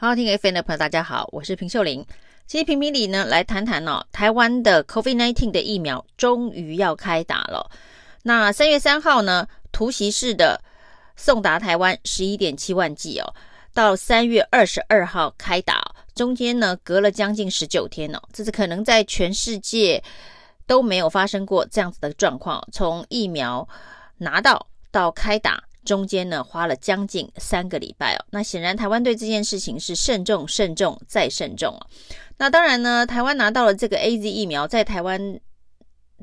好，听 FM 的朋友，大家好，我是平秀玲。今天评评理呢，来谈谈哦，台湾的 COVID-19 的疫苗终于要开打了。那三月三号呢，突袭式的送达台湾十一点七万剂哦，到三月二十二号开打，中间呢隔了将近十九天哦，这是可能在全世界都没有发生过这样子的状况，从疫苗拿到到开打。中间呢花了将近三个礼拜哦，那显然台湾对这件事情是慎重、慎重再慎重哦。那当然呢，台湾拿到了这个 AZ 疫苗，在台湾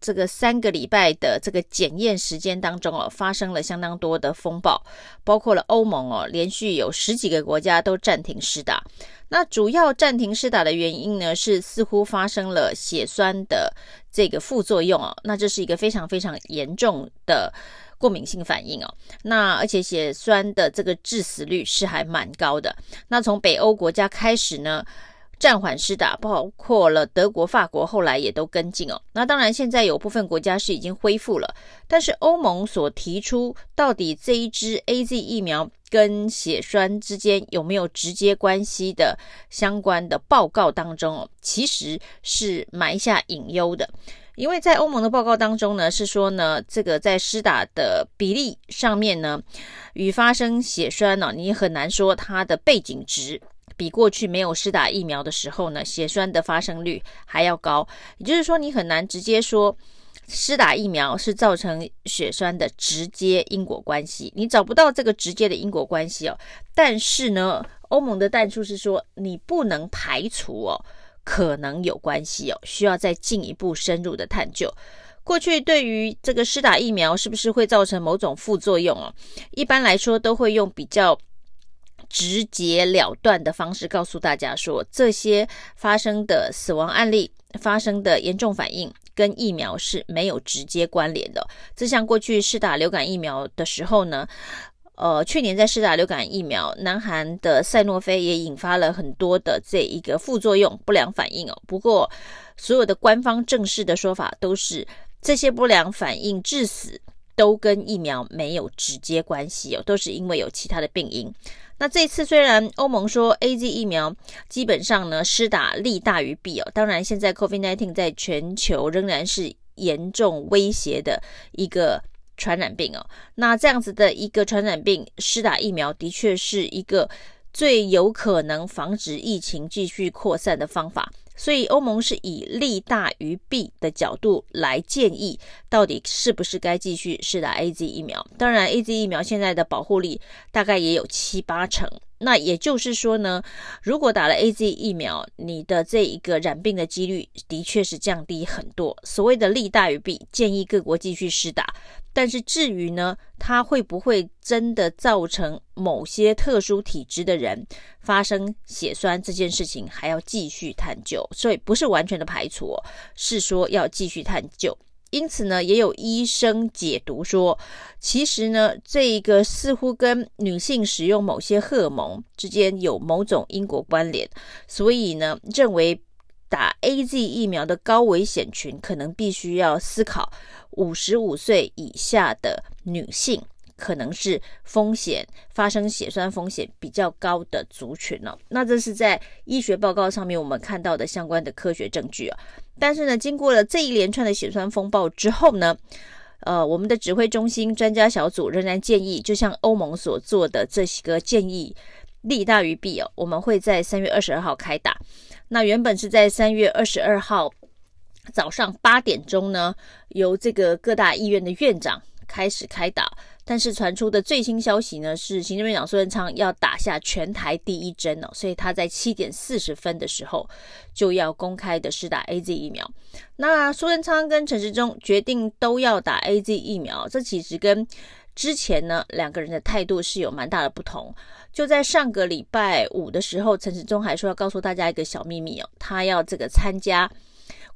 这个三个礼拜的这个检验时间当中哦，发生了相当多的风暴，包括了欧盟哦，连续有十几个国家都暂停施打。那主要暂停施打的原因呢，是似乎发生了血栓的这个副作用哦，那这是一个非常非常严重的。过敏性反应哦，那而且血栓的这个致死率是还蛮高的。那从北欧国家开始呢，暂缓施打，包括了德国、法国，后来也都跟进哦。那当然，现在有部分国家是已经恢复了，但是欧盟所提出到底这一支 AZ 疫苗跟血栓之间有没有直接关系的相关的报告当中哦，其实是埋下隐忧的。因为在欧盟的报告当中呢，是说呢，这个在施打的比例上面呢，与发生血栓呢、哦，你很难说它的背景值比过去没有施打疫苗的时候呢，血栓的发生率还要高。也就是说，你很难直接说施打疫苗是造成血栓的直接因果关系，你找不到这个直接的因果关系哦。但是呢，欧盟的弹出是说，你不能排除哦。可能有关系哦，需要再进一步深入的探究。过去对于这个施打疫苗是不是会造成某种副作用哦，一般来说都会用比较直截了断的方式告诉大家说，这些发生的死亡案例、发生的严重反应跟疫苗是没有直接关联的。这像过去试打流感疫苗的时候呢。呃，去年在试打流感疫苗，南韩的赛诺菲也引发了很多的这一个副作用、不良反应哦。不过，所有的官方正式的说法都是这些不良反应致死都跟疫苗没有直接关系哦，都是因为有其他的病因。那这次虽然欧盟说 AZ 疫苗基本上呢施打利大于弊哦，当然现在 C O V I D nineteen 在全球仍然是严重威胁的一个。传染病哦，那这样子的一个传染病，施打疫苗的确是一个最有可能防止疫情继续扩散的方法。所以欧盟是以利大于弊的角度来建议，到底是不是该继续试打 AZ 疫苗？当然，AZ 疫苗现在的保护力大概也有七八成。那也就是说呢，如果打了 AZ 疫苗，你的这一个染病的几率的确是降低很多。所谓的利大于弊，建议各国继续施打。但是至于呢，它会不会真的造成某些特殊体质的人发生血栓这件事情，还要继续探究。所以不是完全的排除，是说要继续探究。因此呢，也有医生解读说，其实呢，这一个似乎跟女性使用某些荷尔蒙之间有某种因果关联，所以呢，认为。打 AZ 疫苗的高危险群，可能必须要思考五十五岁以下的女性，可能是风险发生血栓风险比较高的族群哦。那这是在医学报告上面我们看到的相关的科学证据啊。但是呢，经过了这一连串的血栓风暴之后呢，呃，我们的指挥中心专家小组仍然建议，就像欧盟所做的这些个建议，利大于弊哦。我们会在三月二十二号开打。那原本是在三月二十二号早上八点钟呢，由这个各大医院的院长开始开打，但是传出的最新消息呢，是行政院长苏贞昌要打下全台第一针哦，所以他在七点四十分的时候就要公开的施打 AZ 疫苗。那苏贞昌跟陈时中决定都要打 AZ 疫苗，这其实跟之前呢两个人的态度是有蛮大的不同。就在上个礼拜五的时候，陈时中还说要告诉大家一个小秘密哦，他要这个参加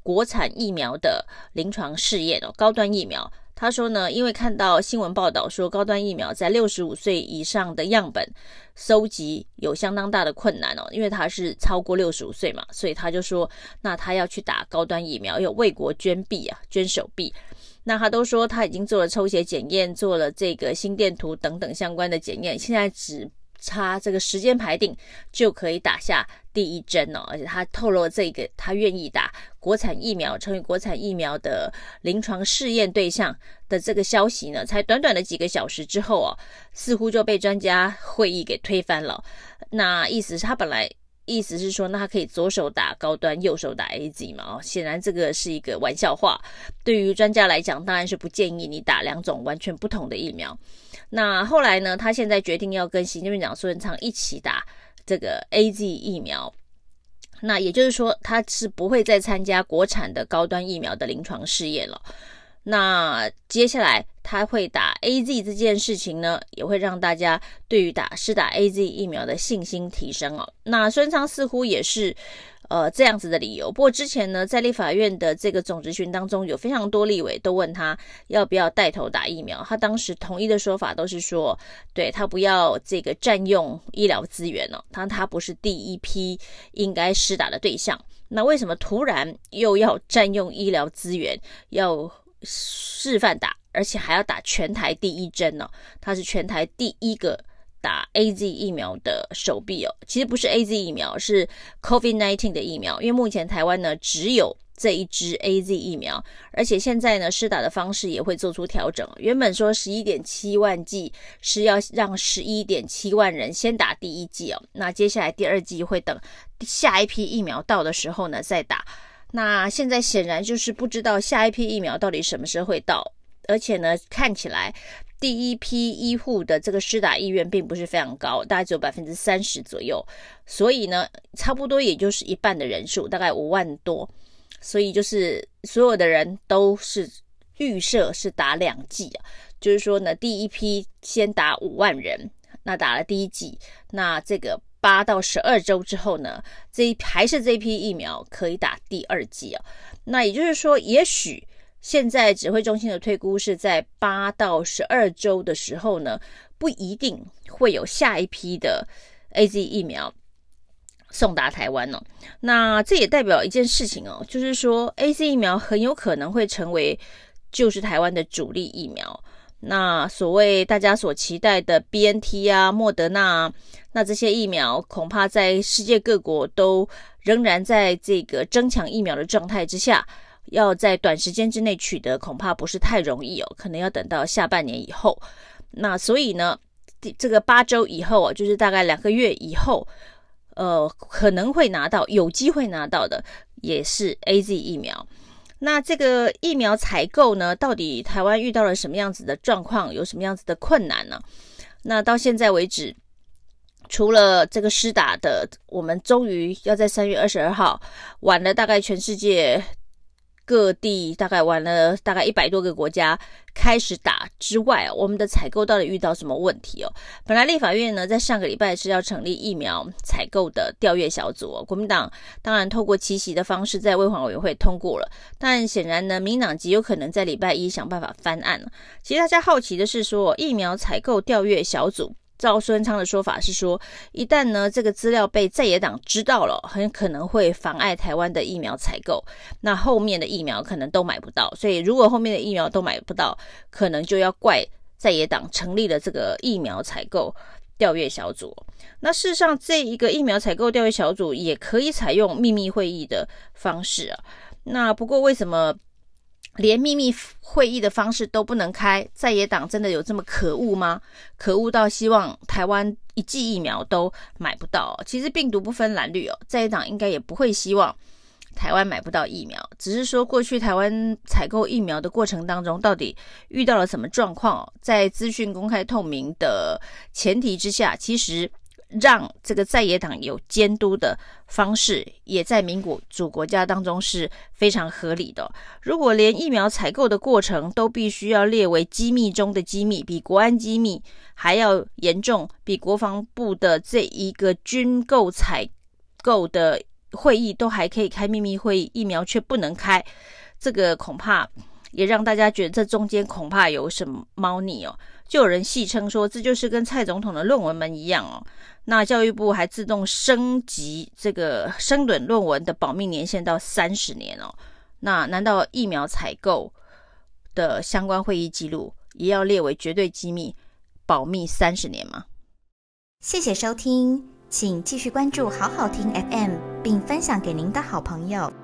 国产疫苗的临床试验哦，高端疫苗。他说呢，因为看到新闻报道说高端疫苗在六十五岁以上的样本收集有相当大的困难哦，因为他是超过六十五岁嘛，所以他就说，那他要去打高端疫苗，要为国捐臂啊，捐手臂。那他都说他已经做了抽血检验，做了这个心电图等等相关的检验，现在只差这个时间排定就可以打下第一针哦，而且他透露这个他愿意打国产疫苗，成为国产疫苗的临床试验对象的这个消息呢，才短短的几个小时之后哦，似乎就被专家会议给推翻了。那意思是，他本来。意思是说，那他可以左手打高端，右手打 AZ 嘛？哦，显然这个是一个玩笑话。对于专家来讲，当然是不建议你打两种完全不同的疫苗。那后来呢，他现在决定要跟行政院长苏贞昌一起打这个 AZ 疫苗。那也就是说，他是不会再参加国产的高端疫苗的临床试验了。那接下来他会打 AZ 这件事情呢，也会让大家对于打施打 AZ 疫苗的信心提升哦。那孙昌似乎也是呃这样子的理由。不过之前呢，在立法院的这个总质询当中，有非常多立委都问他要不要带头打疫苗，他当时统一的说法都是说，对他不要这个占用医疗资源哦，他他不是第一批应该施打的对象。那为什么突然又要占用医疗资源要？示范打，而且还要打全台第一针、哦。他是全台第一个打 AZ 疫苗的手臂哦。其实不是 AZ 疫苗，是 COVID-19 的疫苗。因为目前台湾呢只有这一支 AZ 疫苗，而且现在呢施打的方式也会做出调整。原本说十一点七万剂是要让十一点七万人先打第一剂哦。那接下来第二剂会等下一批疫苗到的时候呢再打。那现在显然就是不知道下一批疫苗到底什么时候会到，而且呢，看起来第一批医护的这个施打意愿并不是非常高，大概只有百分之三十左右，所以呢，差不多也就是一半的人数，大概五万多，所以就是所有的人都是预设是打两剂啊，就是说呢，第一批先打五万人，那打了第一剂，那这个。八到十二周之后呢，这一还是这批疫苗可以打第二剂啊。那也就是说，也许现在指挥中心的推估是在八到十二周的时候呢，不一定会有下一批的 AZ 疫苗送达台湾哦。那这也代表一件事情哦，就是说 AZ 疫苗很有可能会成为就是台湾的主力疫苗。那所谓大家所期待的 BNT 啊、莫德纳啊，那这些疫苗恐怕在世界各国都仍然在这个争抢疫苗的状态之下，要在短时间之内取得恐怕不是太容易哦，可能要等到下半年以后。那所以呢，这个八周以后啊，就是大概两个月以后，呃，可能会拿到，有机会拿到的也是 AZ 疫苗。那这个疫苗采购呢，到底台湾遇到了什么样子的状况，有什么样子的困难呢？那到现在为止，除了这个施打的，我们终于要在三月二十二号，晚了大概全世界。各地大概玩了大概一百多个国家开始打之外，我们的采购到底遇到什么问题哦？本来立法院呢在上个礼拜是要成立疫苗采购的调阅小组哦，国民党当然透过奇袭的方式在卫环委员会通过了，但显然呢民党极有可能在礼拜一想办法翻案。其实大家好奇的是说，疫苗采购调阅小组。赵孙昌的说法是说，一旦呢这个资料被在野党知道了，很可能会妨碍台湾的疫苗采购，那后面的疫苗可能都买不到。所以如果后面的疫苗都买不到，可能就要怪在野党成立了这个疫苗采购调阅小组。那事实上，这一个疫苗采购调阅小组也可以采用秘密会议的方式啊。那不过为什么？连秘密会议的方式都不能开，在野党真的有这么可恶吗？可恶到希望台湾一剂疫苗都买不到。其实病毒不分蓝绿哦，在野党应该也不会希望台湾买不到疫苗，只是说过去台湾采购疫苗的过程当中，到底遇到了什么状况？在资讯公开透明的前提之下，其实。让这个在野党有监督的方式，也在民主国家当中是非常合理的。如果连疫苗采购的过程都必须要列为机密中的机密，比国安机密还要严重，比国防部的这一个军购采购的会议都还可以开秘密会议，疫苗却不能开，这个恐怕也让大家觉得这中间恐怕有什么猫腻哦。就有人戏称说，这就是跟蔡总统的论文门一样哦。那教育部还自动升级这个申论论文的保密年限到三十年哦。那难道疫苗采购的相关会议记录也要列为绝对机密，保密三十年吗？谢谢收听，请继续关注好好听 FM，并分享给您的好朋友。